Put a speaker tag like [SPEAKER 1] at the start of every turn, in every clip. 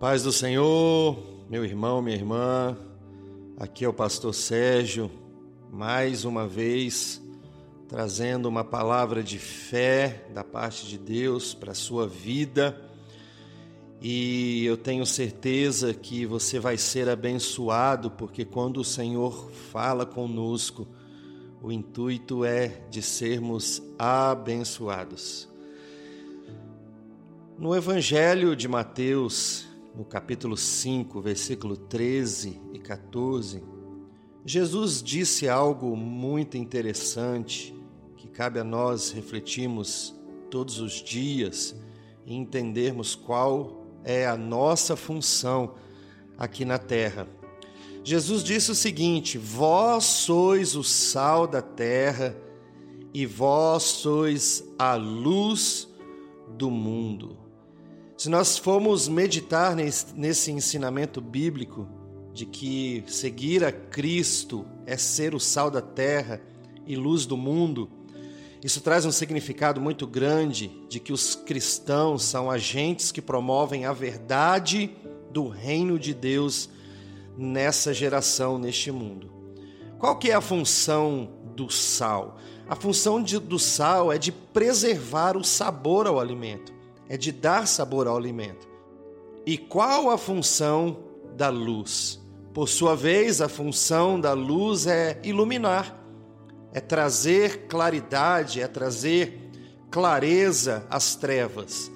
[SPEAKER 1] Paz do Senhor, meu irmão, minha irmã, aqui é o pastor Sérgio, mais uma vez trazendo uma palavra de fé da parte de Deus para a sua vida. E eu tenho certeza que você vai ser abençoado, porque quando o Senhor fala conosco, o intuito é de sermos abençoados. No Evangelho de Mateus, no capítulo 5, versículo 13 e 14, Jesus disse algo muito interessante que cabe a nós refletirmos todos os dias e entendermos qual é a nossa função aqui na terra. Jesus disse o seguinte: Vós sois o sal da terra e vós sois a luz do mundo. Se nós formos meditar nesse ensinamento bíblico de que seguir a Cristo é ser o sal da terra e luz do mundo, isso traz um significado muito grande de que os cristãos são agentes que promovem a verdade do reino de Deus nessa geração, neste mundo. Qual que é a função do sal? A função de, do sal é de preservar o sabor ao alimento é de dar sabor ao alimento. E qual a função da luz? Por sua vez, a função da luz é iluminar, é trazer claridade, é trazer clareza às trevas.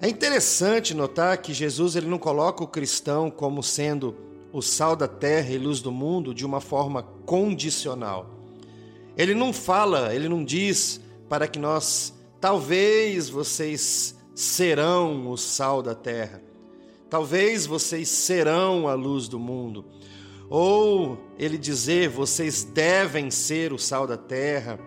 [SPEAKER 1] É interessante notar que Jesus ele não coloca o cristão como sendo o sal da terra e luz do mundo de uma forma condicional. Ele não fala, ele não diz para que nós, talvez vocês serão o sal da terra. Talvez vocês serão a luz do mundo. Ou ele dizer, vocês devem ser o sal da terra,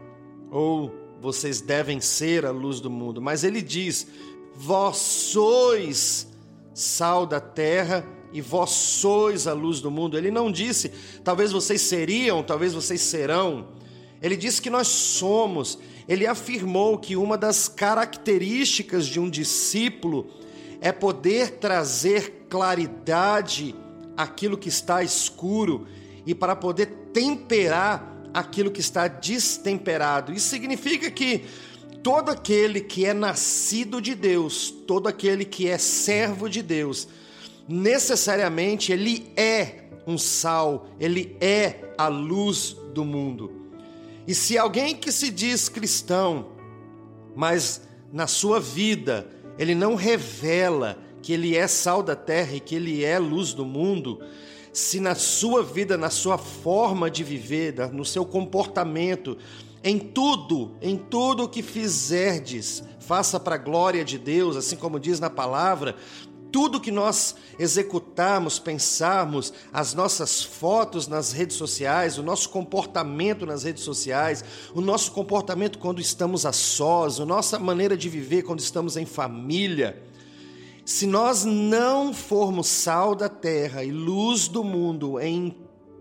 [SPEAKER 1] ou vocês devem ser a luz do mundo. Mas ele diz, vós sois sal da terra e vós sois a luz do mundo. Ele não disse, talvez vocês seriam, talvez vocês serão. Ele disse que nós somos. Ele afirmou que uma das características de um discípulo é poder trazer claridade àquilo que está escuro e para poder temperar aquilo que está destemperado. Isso significa que todo aquele que é nascido de Deus, todo aquele que é servo de Deus, necessariamente ele é um sal, ele é a luz do mundo. E se alguém que se diz cristão, mas na sua vida ele não revela que ele é sal da terra e que ele é luz do mundo, se na sua vida, na sua forma de viver, no seu comportamento, em tudo, em tudo o que fizerdes, faça para a glória de Deus, assim como diz na palavra, tudo que nós executarmos, pensarmos, as nossas fotos nas redes sociais, o nosso comportamento nas redes sociais, o nosso comportamento quando estamos a sós, a nossa maneira de viver quando estamos em família, se nós não formos sal da terra e luz do mundo em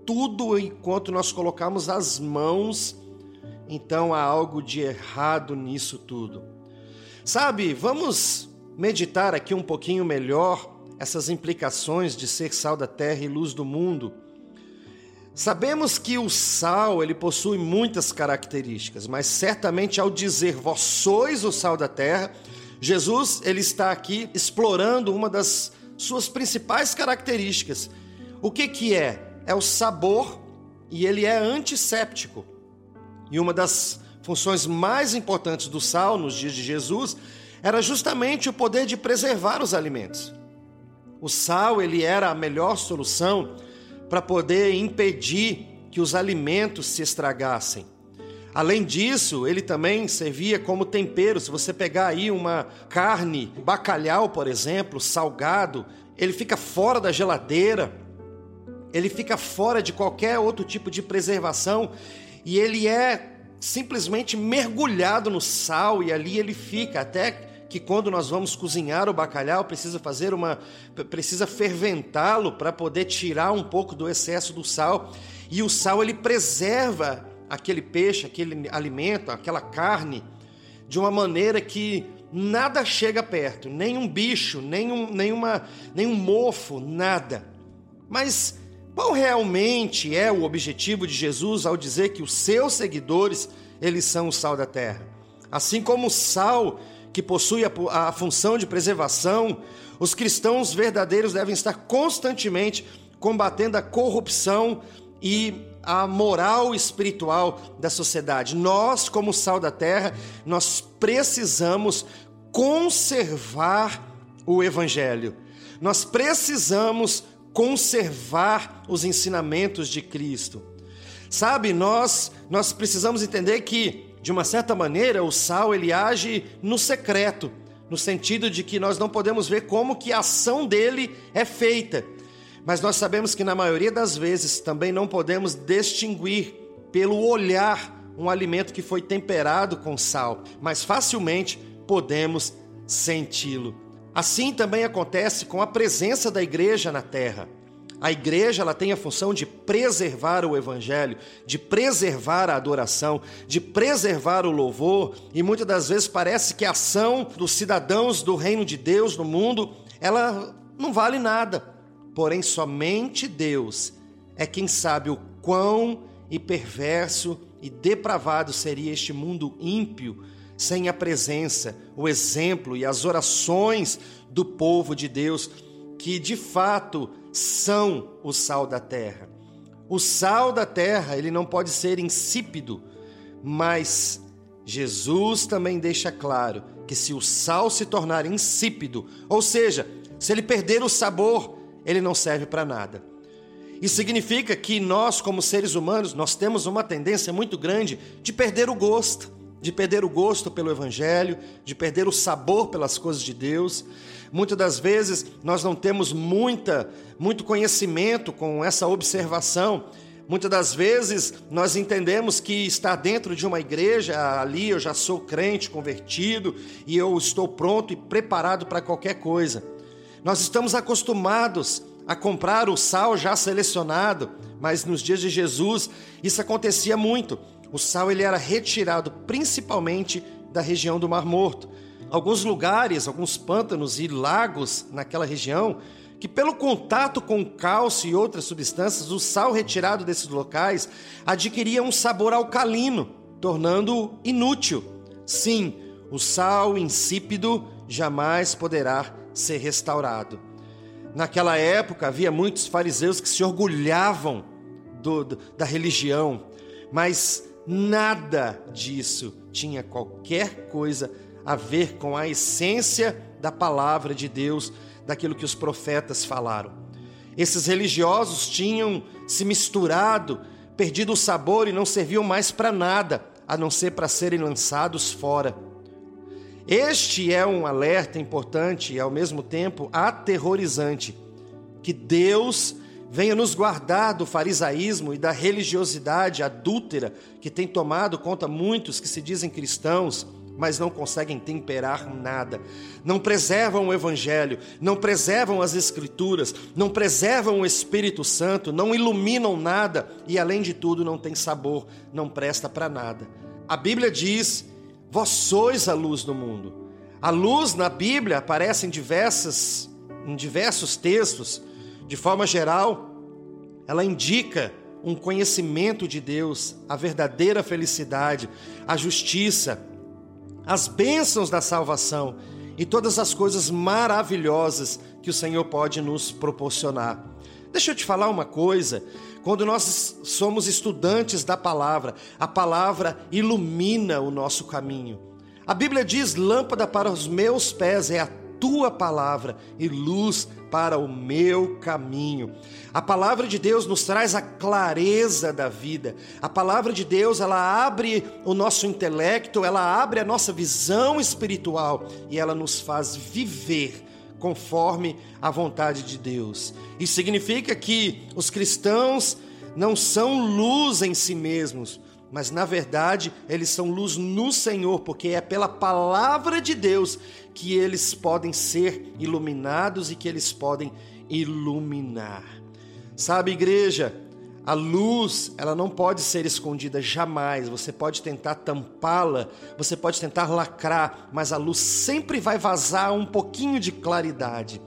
[SPEAKER 1] tudo enquanto nós colocarmos as mãos, então há algo de errado nisso tudo. Sabe, vamos meditar aqui um pouquinho melhor essas implicações de ser sal da terra e luz do mundo. Sabemos que o sal ele possui muitas características, mas certamente ao dizer vós sois o sal da terra, Jesus ele está aqui explorando uma das suas principais características. O que que é? É o sabor e ele é antisséptico. E uma das funções mais importantes do sal nos dias de Jesus era justamente o poder de preservar os alimentos. O sal ele era a melhor solução para poder impedir que os alimentos se estragassem. Além disso, ele também servia como tempero. Se você pegar aí uma carne, bacalhau, por exemplo, salgado, ele fica fora da geladeira, ele fica fora de qualquer outro tipo de preservação e ele é simplesmente mergulhado no sal e ali ele fica até que quando nós vamos cozinhar o bacalhau, precisa fazer uma precisa ferventá-lo para poder tirar um pouco do excesso do sal. E o sal ele preserva aquele peixe, aquele alimento, aquela carne de uma maneira que nada chega perto, nenhum bicho, nenhum, nenhuma, nenhum mofo, nada. Mas qual realmente é o objetivo de Jesus ao dizer que os seus seguidores, eles são o sal da terra? Assim como o sal que possui a, a função de preservação, os cristãos verdadeiros devem estar constantemente combatendo a corrupção e a moral espiritual da sociedade. Nós, como sal da terra, nós precisamos conservar o evangelho. Nós precisamos conservar os ensinamentos de Cristo. Sabe, nós nós precisamos entender que de uma certa maneira o sal ele age no secreto, no sentido de que nós não podemos ver como que a ação dele é feita mas nós sabemos que na maioria das vezes também não podemos distinguir pelo olhar um alimento que foi temperado com sal, mas facilmente podemos senti-lo. Assim também acontece com a presença da igreja na terra. A igreja ela tem a função de preservar o evangelho, de preservar a adoração, de preservar o louvor, e muitas das vezes parece que a ação dos cidadãos do reino de Deus no mundo, ela não vale nada. Porém somente Deus é quem sabe o quão e perverso e depravado seria este mundo ímpio sem a presença, o exemplo e as orações do povo de Deus, que de fato são o sal da terra. O sal da terra, ele não pode ser insípido, mas Jesus também deixa claro que se o sal se tornar insípido, ou seja, se ele perder o sabor, ele não serve para nada. Isso significa que nós, como seres humanos, nós temos uma tendência muito grande de perder o gosto, de perder o gosto pelo evangelho, de perder o sabor pelas coisas de Deus. Muitas das vezes nós não temos muita, muito conhecimento com essa observação. Muitas das vezes nós entendemos que estar dentro de uma igreja, ali eu já sou crente, convertido, e eu estou pronto e preparado para qualquer coisa. Nós estamos acostumados a comprar o sal já selecionado, mas nos dias de Jesus isso acontecia muito. O sal ele era retirado principalmente da região do Mar Morto. Alguns lugares, alguns pântanos e lagos naquela região, que pelo contato com cálcio e outras substâncias, o sal retirado desses locais adquiria um sabor alcalino, tornando-o inútil. Sim, o sal insípido jamais poderá ser restaurado. Naquela época havia muitos fariseus que se orgulhavam do, do, da religião, mas nada disso tinha qualquer coisa a ver com a essência da palavra de Deus, daquilo que os profetas falaram. Esses religiosos tinham se misturado, perdido o sabor e não serviam mais para nada, a não ser para serem lançados fora. Este é um alerta importante e, ao mesmo tempo, aterrorizante. Que Deus venha nos guardar do farisaísmo e da religiosidade adúltera que tem tomado conta muitos que se dizem cristãos, mas não conseguem temperar nada. Não preservam o Evangelho, não preservam as Escrituras, não preservam o Espírito Santo, não iluminam nada e, além de tudo, não tem sabor, não presta para nada. A Bíblia diz Vós sois a luz do mundo. A luz na Bíblia aparece em, diversas, em diversos textos. De forma geral, ela indica um conhecimento de Deus, a verdadeira felicidade, a justiça, as bênçãos da salvação e todas as coisas maravilhosas que o Senhor pode nos proporcionar. Deixa eu te falar uma coisa: quando nós somos estudantes da palavra, a palavra ilumina o nosso caminho. A Bíblia diz: lâmpada para os meus pés é a tua palavra e luz para o meu caminho. A palavra de Deus nos traz a clareza da vida. A palavra de Deus, ela abre o nosso intelecto, ela abre a nossa visão espiritual e ela nos faz viver conforme a vontade de Deus. Isso significa que os cristãos não são luz em si mesmos, mas na verdade eles são luz no Senhor, porque é pela palavra de Deus que eles podem ser iluminados e que eles podem iluminar. Sabe, igreja, A luz, ela não pode ser escondida jamais. Você pode tentar tampá-la, você pode tentar lacrar, mas a luz sempre vai vazar um pouquinho de claridade.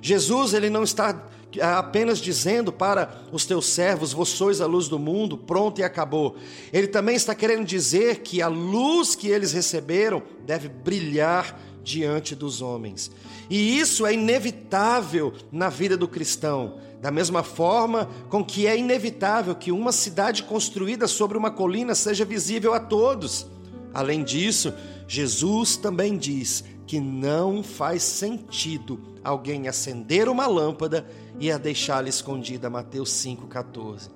[SPEAKER 1] Jesus, ele não está apenas dizendo para os teus servos: Vós sois a luz do mundo, pronto e acabou. Ele também está querendo dizer que a luz que eles receberam deve brilhar diante dos homens. E isso é inevitável na vida do cristão. Da mesma forma com que é inevitável que uma cidade construída sobre uma colina seja visível a todos. Além disso, Jesus também diz que não faz sentido alguém acender uma lâmpada e a deixá-la escondida. Mateus 5,14.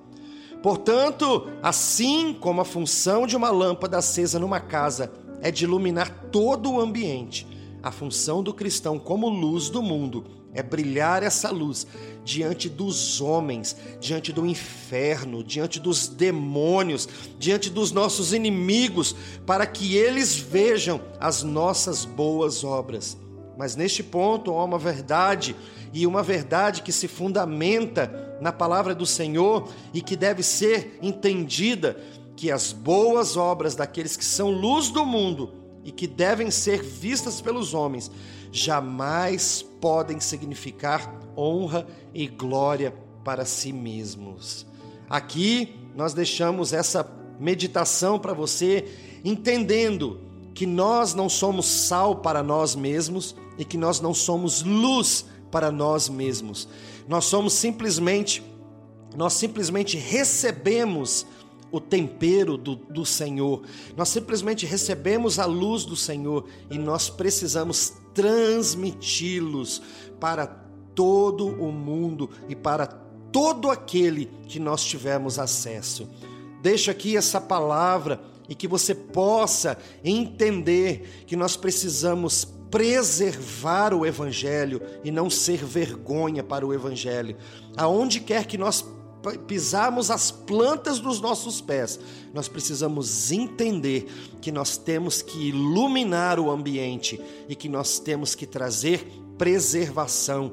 [SPEAKER 1] Portanto, assim como a função de uma lâmpada acesa numa casa é de iluminar todo o ambiente, a função do cristão como luz do mundo é brilhar essa luz diante dos homens, diante do inferno, diante dos demônios, diante dos nossos inimigos, para que eles vejam as nossas boas obras. Mas neste ponto há uma verdade, e uma verdade que se fundamenta na palavra do Senhor e que deve ser entendida: que as boas obras daqueles que são luz do mundo e que devem ser vistas pelos homens jamais podem significar honra e glória para si mesmos. Aqui nós deixamos essa meditação para você, entendendo que nós não somos sal para nós mesmos e que nós não somos luz para nós mesmos. Nós somos simplesmente, nós simplesmente recebemos o tempero do, do Senhor. Nós simplesmente recebemos a luz do Senhor e nós precisamos transmiti-los para todo o mundo e para todo aquele que nós tivermos acesso. Deixo aqui essa palavra e que você possa entender que nós precisamos preservar o evangelho e não ser vergonha para o evangelho. Aonde quer que nós pisarmos as plantas dos nossos pés, nós precisamos entender que nós temos que iluminar o ambiente e que nós temos que trazer preservação,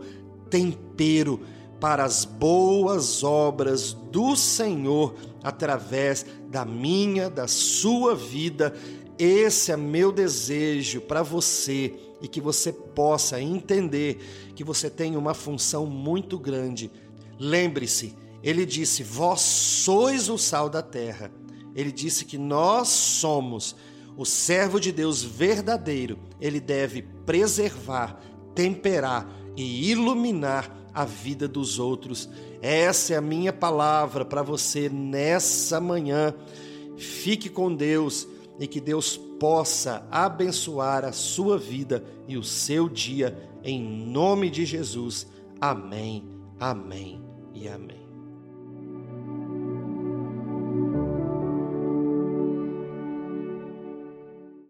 [SPEAKER 1] tempero para as boas obras do Senhor através da minha, da sua vida. Esse é meu desejo para você e que você possa entender que você tem uma função muito grande. Lembre-se, ele disse: Vós sois o sal da terra. Ele disse que nós somos o servo de Deus verdadeiro. Ele deve preservar, temperar e iluminar a vida dos outros. Essa é a minha palavra para você nessa manhã. Fique com Deus e que Deus possa abençoar a sua vida e o seu dia, em nome de Jesus. Amém, amém e amém.